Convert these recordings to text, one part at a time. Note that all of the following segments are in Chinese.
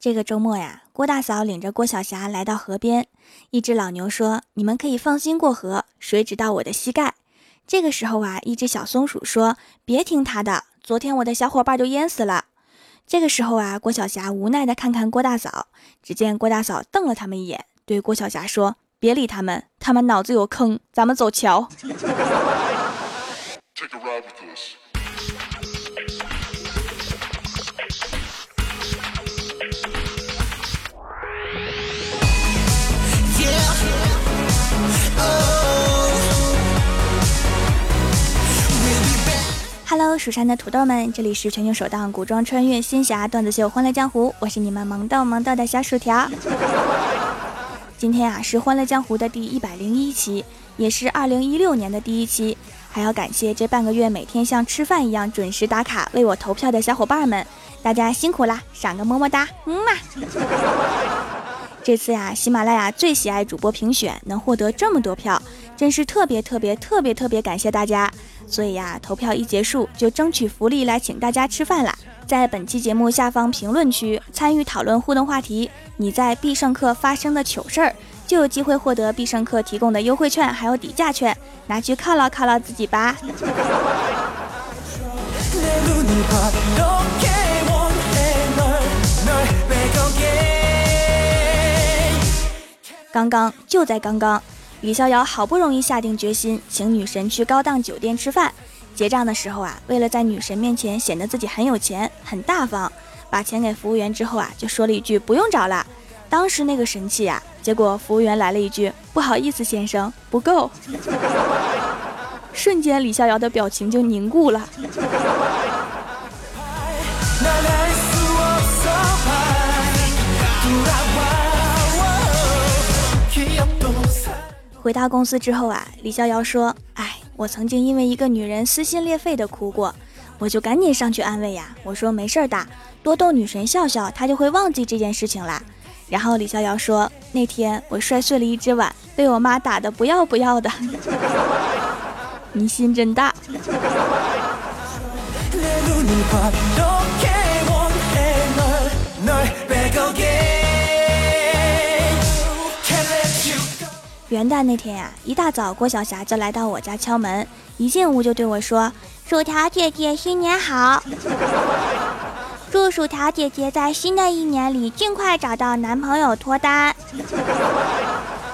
这个周末呀，郭大嫂领着郭晓霞来到河边。一只老牛说：“你们可以放心过河，水只到我的膝盖。”这个时候啊，一只小松鼠说：“别听他的，昨天我的小伙伴就淹死了。”这个时候啊，郭晓霞无奈的看看郭大嫂，只见郭大嫂瞪了他们一眼，对郭晓霞说：“别理他们，他们脑子有坑，咱们走桥。” Hello，蜀山的土豆们，这里是全球首档古装穿越仙侠段子秀《欢乐江湖》，我是你们萌豆萌豆的小薯条。今天啊是《欢乐江湖》的第一百零一期，也是二零一六年的第一期，还要感谢这半个月每天像吃饭一样准时打卡为我投票的小伙伴们，大家辛苦啦，赏个么么哒，嗯嘛。这次呀，喜马拉雅最喜爱主播评选能获得这么多票，真是特别特别特别特别感谢大家。所以呀，投票一结束就争取福利来请大家吃饭啦！在本期节目下方评论区参与讨论互动话题，你在必胜客发生的糗事儿，就有机会获得必胜客提供的优惠券还有底价券，拿去犒劳犒劳自己吧。刚刚就在刚刚。李逍遥好不容易下定决心，请女神去高档酒店吃饭。结账的时候啊，为了在女神面前显得自己很有钱、很大方，把钱给服务员之后啊，就说了一句“不用找了”。当时那个神气啊，结果服务员来了一句“不好意思，先生，不够”。瞬间，李逍遥的表情就凝固了。回到公司之后啊，李逍遥说：“哎，我曾经因为一个女人撕心裂肺的哭过，我就赶紧上去安慰呀。我说没事的，多逗女神笑笑，她就会忘记这件事情啦。然后李逍遥说：那天我摔碎了一只碗，被我妈打的不要不要的。你心真大。”元旦那天呀，一大早郭晓霞就来到我家敲门，一进屋就对我说：“薯条姐姐新年好，祝薯条姐姐在新的一年里尽快找到男朋友脱单。”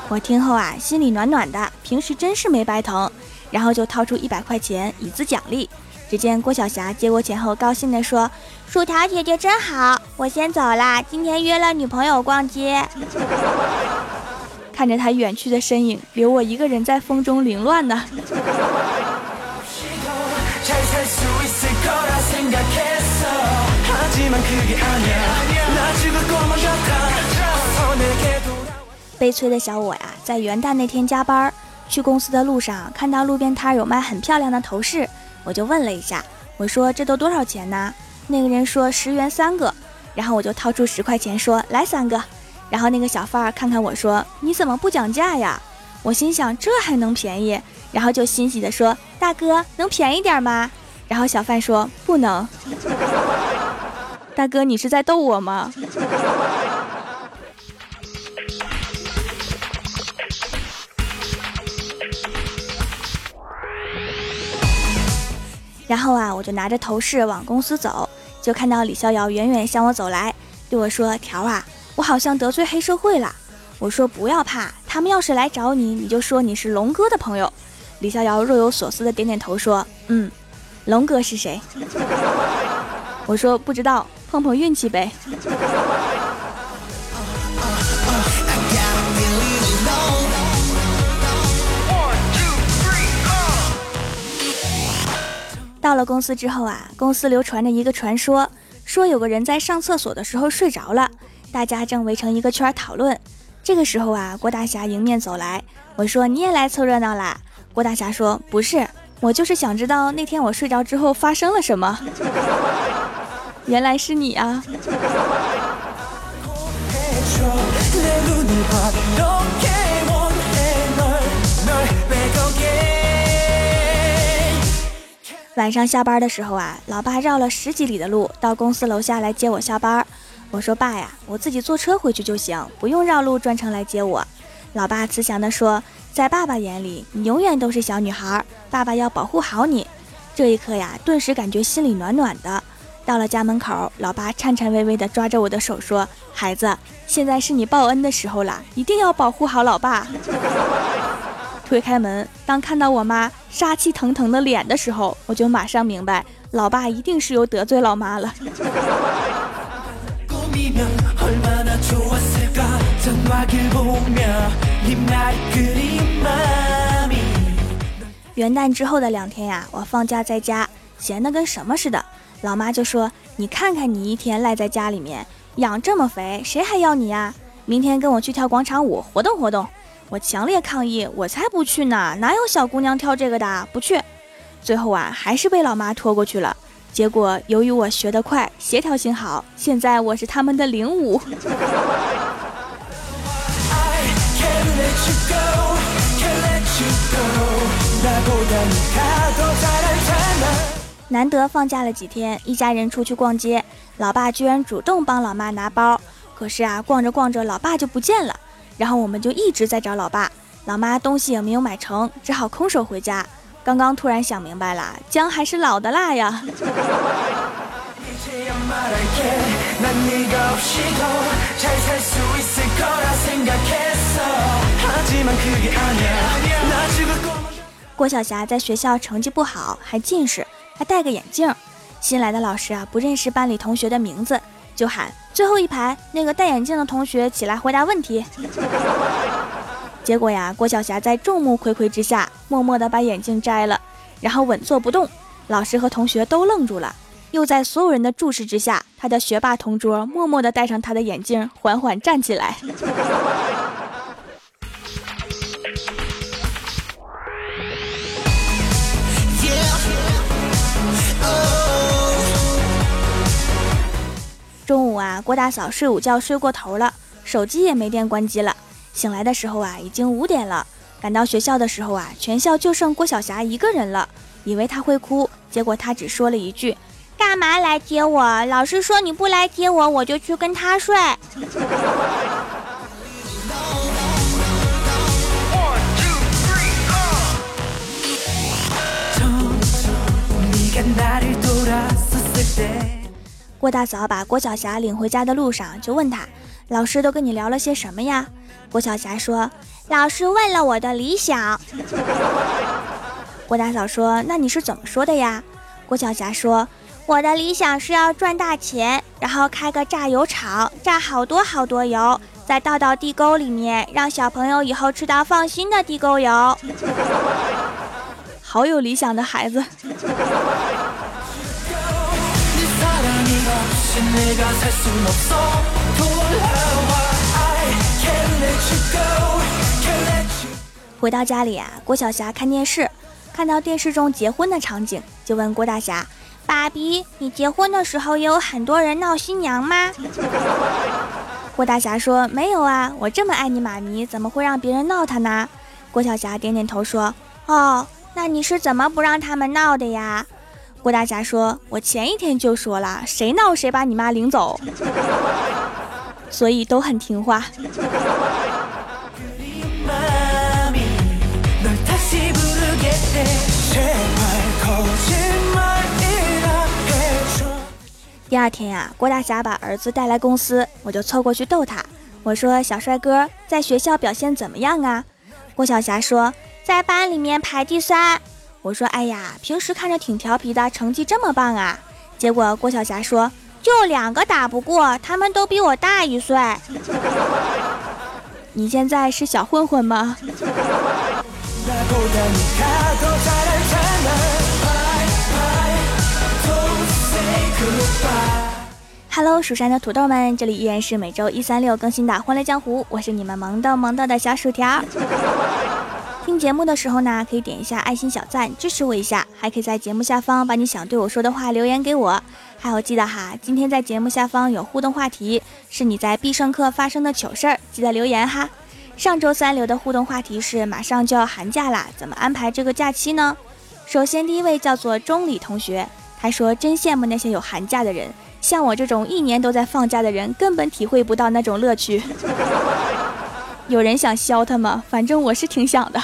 我听后啊，心里暖暖的，平时真是没白疼，然后就掏出一百块钱以资奖励。只见郭晓霞接过钱后，高兴地说：“薯条姐姐真好，我先走啦，今天约了女朋友逛街。”看着他远去的身影，留我一个人在风中凌乱呢。悲催的小我呀，在元旦那天加班，去公司的路上看到路边摊有卖很漂亮的头饰，我就问了一下，我说这都多少钱呢？那个人说十元三个，然后我就掏出十块钱说来三个。然后那个小贩儿看看我说：“你怎么不讲价呀？”我心想这还能便宜？然后就欣喜地说：“大哥，能便宜点吗？”然后小贩说：“不能。”大哥，你是在逗我吗？然后啊，我就拿着头饰往公司走，就看到李逍遥远远向我走来，对我说：“条啊。”好像得罪黑社会了，我说不要怕，他们要是来找你，你就说你是龙哥的朋友。李逍遥若有所思的点点头说：“嗯，龙哥是谁？” 我说不知道，碰碰运气呗。到了公司之后啊，公司流传着一个传说，说有个人在上厕所的时候睡着了。大家正围成一个圈讨论，这个时候啊，郭大侠迎面走来，我说你也来凑热闹啦。郭大侠说不是，我就是想知道那天我睡着之后发生了什么。原来是你啊！晚上下班的时候啊，老爸绕了十几里的路到公司楼下来接我下班。我说爸呀，我自己坐车回去就行，不用绕路专程来接我。老爸慈祥地说，在爸爸眼里，你永远都是小女孩，爸爸要保护好你。这一刻呀，顿时感觉心里暖暖的。到了家门口，老爸颤颤巍巍地抓着我的手说：“孩子，现在是你报恩的时候了，一定要保护好老爸。”推开门，当看到我妈杀气腾腾的脸的时候，我就马上明白，老爸一定是又得罪老妈了。元旦之后的两天呀，我放假在家，闲的跟什么似的。老妈就说：“你看看你一天赖在家里面，养这么肥，谁还要你呀？明天跟我去跳广场舞，活动活动。”我强烈抗议，我才不去呢！哪有小姑娘跳这个的？不去。最后啊，还是被老妈拖过去了。结果由于我学得快，协调性好，现在我是他们的领舞。难得放假了几天，一家人出去逛街，老爸居然主动帮老妈拿包。可是啊，逛着逛着，老爸就不见了。然后我们就一直在找老爸，老妈东西也没有买成，只好空手回家。刚刚突然想明白了，姜还是老的辣呀。郭晓霞在学校成绩不好，还近视，还戴个眼镜。新来的老师啊，不认识班里同学的名字。就喊最后一排那个戴眼镜的同学起来回答问题。结果呀，郭晓霞在众目睽睽之下，默默地把眼镜摘了，然后稳坐不动。老师和同学都愣住了，又在所有人的注视之下，他的学霸同桌默默地戴上他的眼镜，缓缓站起来。中午啊，郭大嫂睡午觉睡过头了，手机也没电关机了。醒来的时候啊，已经五点了。赶到学校的时候啊，全校就剩郭晓霞一个人了。以为她会哭，结果她只说了一句：“干嘛来接我？老师说你不来接我，我就去跟他睡。”郭大嫂把郭晓霞领回家的路上，就问她：“老师都跟你聊了些什么呀？”郭晓霞说：“老师问了我的理想。”郭大嫂说：“那你是怎么说的呀？”郭晓霞说：“我的理想是要赚大钱，然后开个榨油厂，榨好多好多油，再倒到地沟里面，让小朋友以后吃到放心的地沟油。”好有理想的孩子。回到家里啊，郭晓霞看电视，看到电视中结婚的场景，就问郭大侠：“爸比，你结婚的时候也有很多人闹新娘吗？” 郭大侠说：“没有啊，我这么爱你妈咪，怎么会让别人闹他呢？”郭晓霞点点头说：“哦，那你是怎么不让他们闹的呀？”郭大侠说：“我前一天就说了，谁闹谁把你妈领走，所以都很听话。”第二天呀，郭大侠把儿子带来公司，我就凑过去逗他。我说：“小帅哥，在学校表现怎么样啊？”郭晓霞说：“在班里面排第三。”我说：“哎呀，平时看着挺调皮的，成绩这么棒啊！”结果郭晓霞说：“就两个打不过，他们都比我大一岁。”你现在是小混混吗？Hello，蜀山的土豆们，这里依然是每周一、三、六更新的《欢乐江湖》，我是你们萌豆萌豆的小薯条。听节目的时候呢，可以点一下爱心小赞支持我一下，还可以在节目下方把你想对我说的话留言给我。还有记得哈，今天在节目下方有互动话题，是你在必胜客发生的糗事儿，记得留言哈。上周三留的互动话题是马上就要寒假啦，怎么安排这个假期呢？首先第一位叫做钟礼同学，他说真羡慕那些有寒假的人，像我这种一年都在放假的人，根本体会不到那种乐趣。有人想削他吗？反正我是挺想的。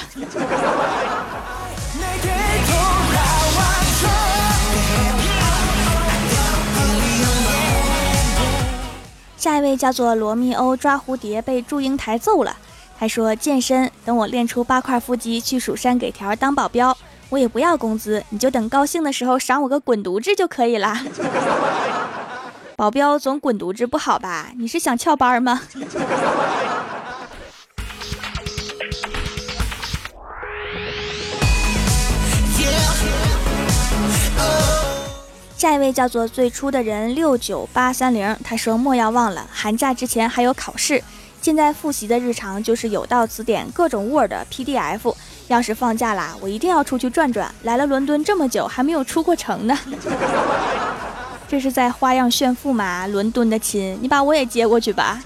下一位叫做罗密欧抓蝴蝶被祝英台揍了，还说健身，等我练出八块腹肌去蜀山给条当保镖，我也不要工资，你就等高兴的时候赏我个滚犊子就可以了。保镖总滚犊子不好吧？你是想翘班吗？下一位叫做最初的人六九八三零，他说莫要忘了，寒假之前还有考试，现在复习的日常就是有道词典、各种 Word、PDF。要是放假啦，我一定要出去转转。来了伦敦这么久，还没有出过城呢，这是在花样炫富吗？伦敦的亲，你把我也接过去吧。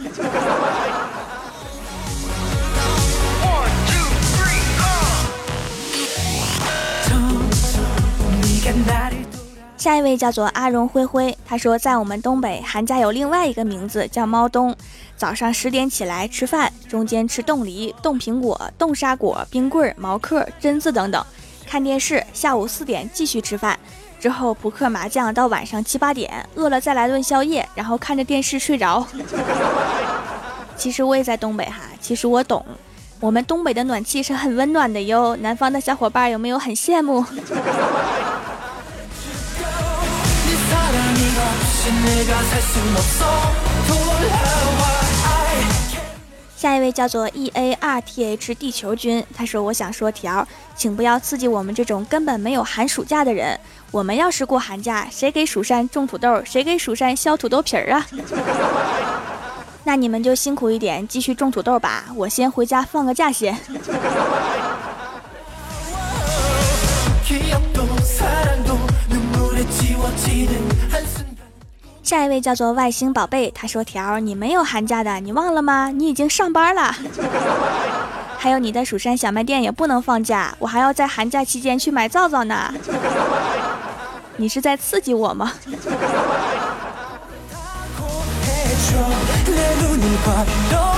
下一位叫做阿荣灰灰，他说在我们东北，寒假有另外一个名字叫猫冬。早上十点起来吃饭，中间吃冻梨、冻苹果、冻沙果、冰棍、毛克、榛子等等，看电视。下午四点继续吃饭，之后扑克麻将到晚上七八点，饿了再来顿宵夜，然后看着电视睡着。其实我也在东北哈，其实我懂，我们东北的暖气是很温暖的哟。南方的小伙伴有没有很羡慕？下一位叫做 E A R T H 地球君，他说：“我想说条，请不要刺激我们这种根本没有寒暑假的人。我们要是过寒假，谁给蜀山种土豆，谁给蜀山削土豆皮儿啊？那你们就辛苦一点，继续种土豆吧。我先回家放个假先。”下一位叫做外星宝贝，他说：“条，你没有寒假的，你忘了吗？你已经上班了。还有你的蜀山小卖店也不能放假，我还要在寒假期间去买皂皂呢。你是在刺激我吗？”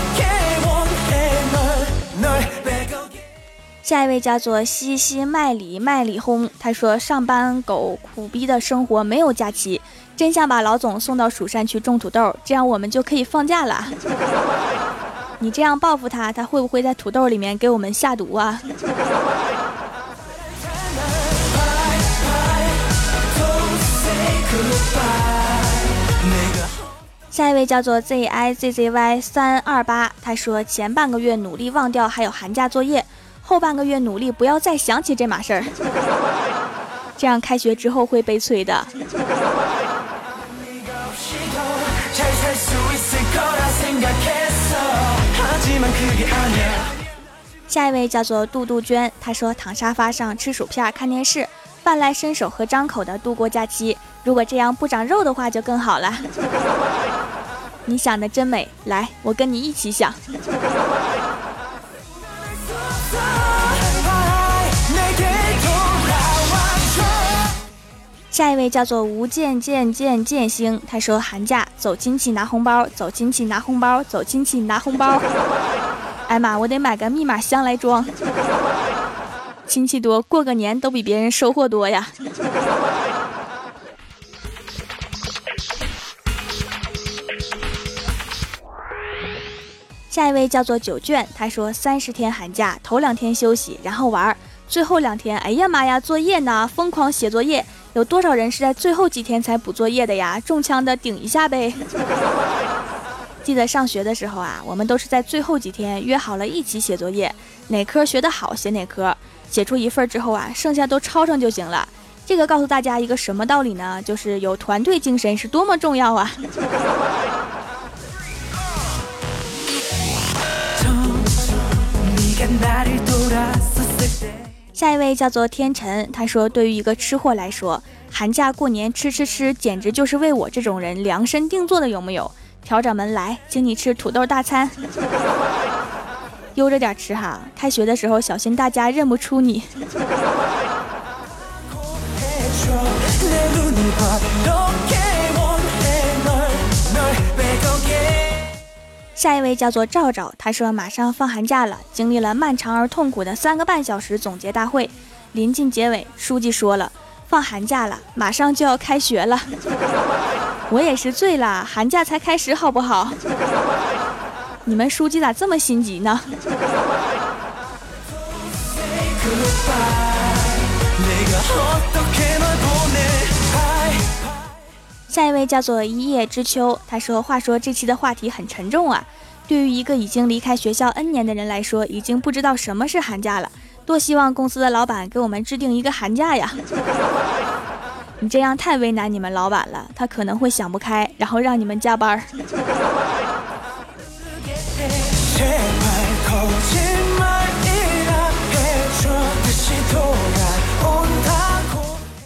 下一位叫做西西麦里麦里轰，他说：“上班狗苦逼的生活没有假期。”真想把老总送到蜀山去种土豆，这样我们就可以放假了。你这样报复他，他会不会在土豆里面给我们下毒啊？下一位叫做 Z I Z Z Y 三二八，他说前半个月努力忘掉还有寒假作业，后半个月努力不要再想起这码事儿，这样开学之后会悲催的。下一位叫做杜杜鹃，她说躺沙发上吃薯片看电视，饭来伸手和张口的度过假期。如果这样不长肉的话就更好了。你想的真美，来，我跟你一起想。下一位叫做吴建建建建星，他说寒假走亲戚拿红包，走亲戚拿红包，走亲戚拿红包。哎妈，我得买个密码箱来装。亲戚多，过个年都比别人收获多呀。下一位叫做九卷，他说三十天寒假，头两天休息，然后玩儿，最后两天，哎呀妈呀，作业呢，疯狂写作业。有多少人是在最后几天才补作业的呀？中枪的顶一下呗！记得上学的时候啊，我们都是在最后几天约好了一起写作业，哪科学得好写哪科，写出一份之后啊，剩下都抄上就行了。这个告诉大家一个什么道理呢？就是有团队精神是多么重要啊！下一位叫做天辰，他说：“对于一个吃货来说，寒假过年吃吃吃，简直就是为我这种人量身定做的，有没有？”调掌门来，请你吃土豆大餐，悠着点吃哈。开学的时候小心大家认不出你。下一位叫做赵赵，他说马上放寒假了，经历了漫长而痛苦的三个半小时总结大会，临近结尾，书记说了，放寒假了，马上就要开学了。我也是醉了，寒假才开始好不好？你们书记咋这么心急呢？下一位叫做一叶知秋，他说：“话说这期的话题很沉重啊，对于一个已经离开学校 N 年的人来说，已经不知道什么是寒假了。多希望公司的老板给我们制定一个寒假呀！你这样太为难你们老板了，他可能会想不开，然后让你们加班。”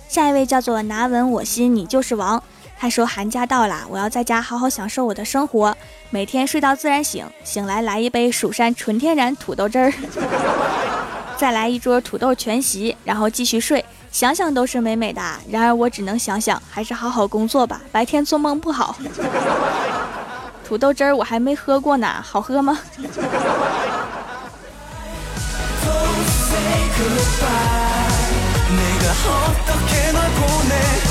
下一位叫做拿稳我心，你就是王。他说：“寒假到了，我要在家好好享受我的生活，每天睡到自然醒，醒来来一杯蜀山纯天然土豆汁儿，再来一桌土豆全席，然后继续睡。想想都是美美的。然而我只能想想，还是好好工作吧。白天做梦不好。土豆汁儿我还没喝过呢，好喝吗？”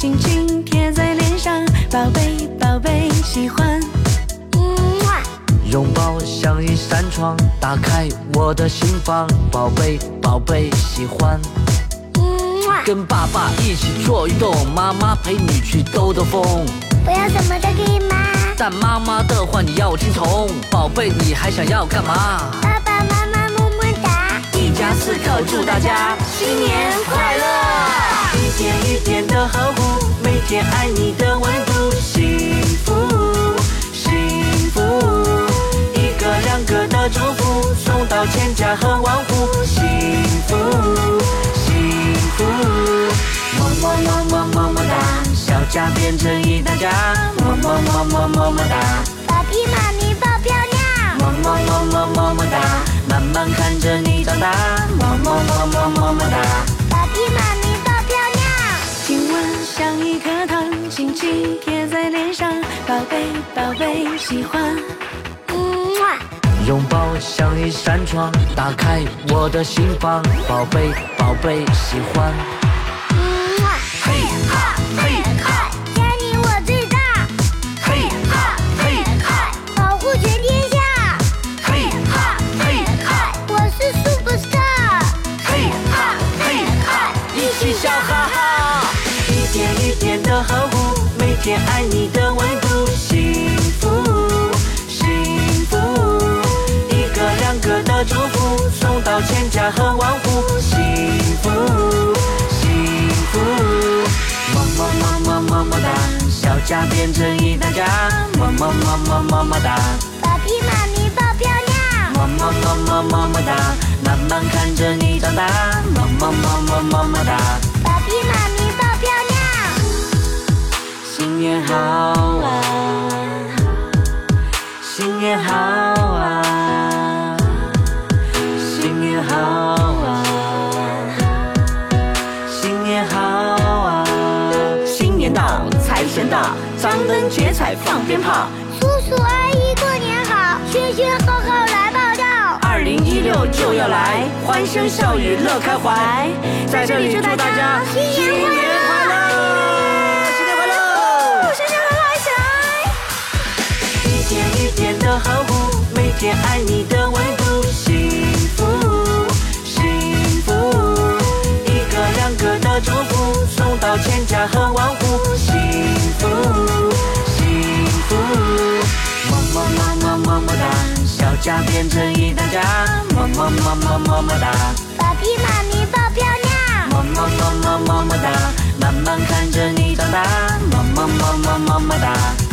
轻轻贴在脸上，宝贝宝贝喜欢。拥抱像一扇窗，打开我的心房，宝贝宝贝喜欢。跟爸爸一起做运动，妈妈陪你去兜兜风。我要什么都可以吗？但妈妈的话你要听从。宝贝你还想要干嘛？爸爸妈妈么么哒，一家四口祝大家新年快乐。一点一点的呵护，每天爱你的温度，幸福幸福。一个两个的祝福，送到千家和万户，幸福幸福。么么么么么么哒，小家变成一大家，么么么么么么哒。爸比妈咪抱漂亮，么么么么么么哒，慢慢看着你长大，么么么么么么哒。像一颗糖，轻轻贴在脸上，宝贝宝贝喜欢。拥抱像一扇窗，打开我的心房，宝贝宝贝喜欢。嘿哈嘿哈，家里我最大。嘿哈嘿哈，保护全天下。嘿哈嘿哈，我是 super star。嘿哈嘿哈，一起笑哈天爱你的温度，幸福幸福。一个两个的祝福，送到千家和万户，幸福幸福。么么么么么么哒，小家变成一大家，么么么么么么哒。爸比妈咪抱漂亮，么么么么么么哒，慢慢看着你长大，么么么么么么哒。新年好啊，新年好啊，新年好啊，新年好啊！新年到，财神到，张灯结彩放鞭炮，叔叔阿姨过年好，轩轩浩浩来报道。二零一六就要来，欢声笑语乐开怀，在这里祝大家新年快乐！的呵护每天爱你的温度幸福幸福一个两个的祝福送到千家和万户幸福幸福么么么么么么哒小家变成一大家么么么么么么哒爸比妈咪爆漂亮么么么么么么哒慢慢看着你长大么么么么么么哒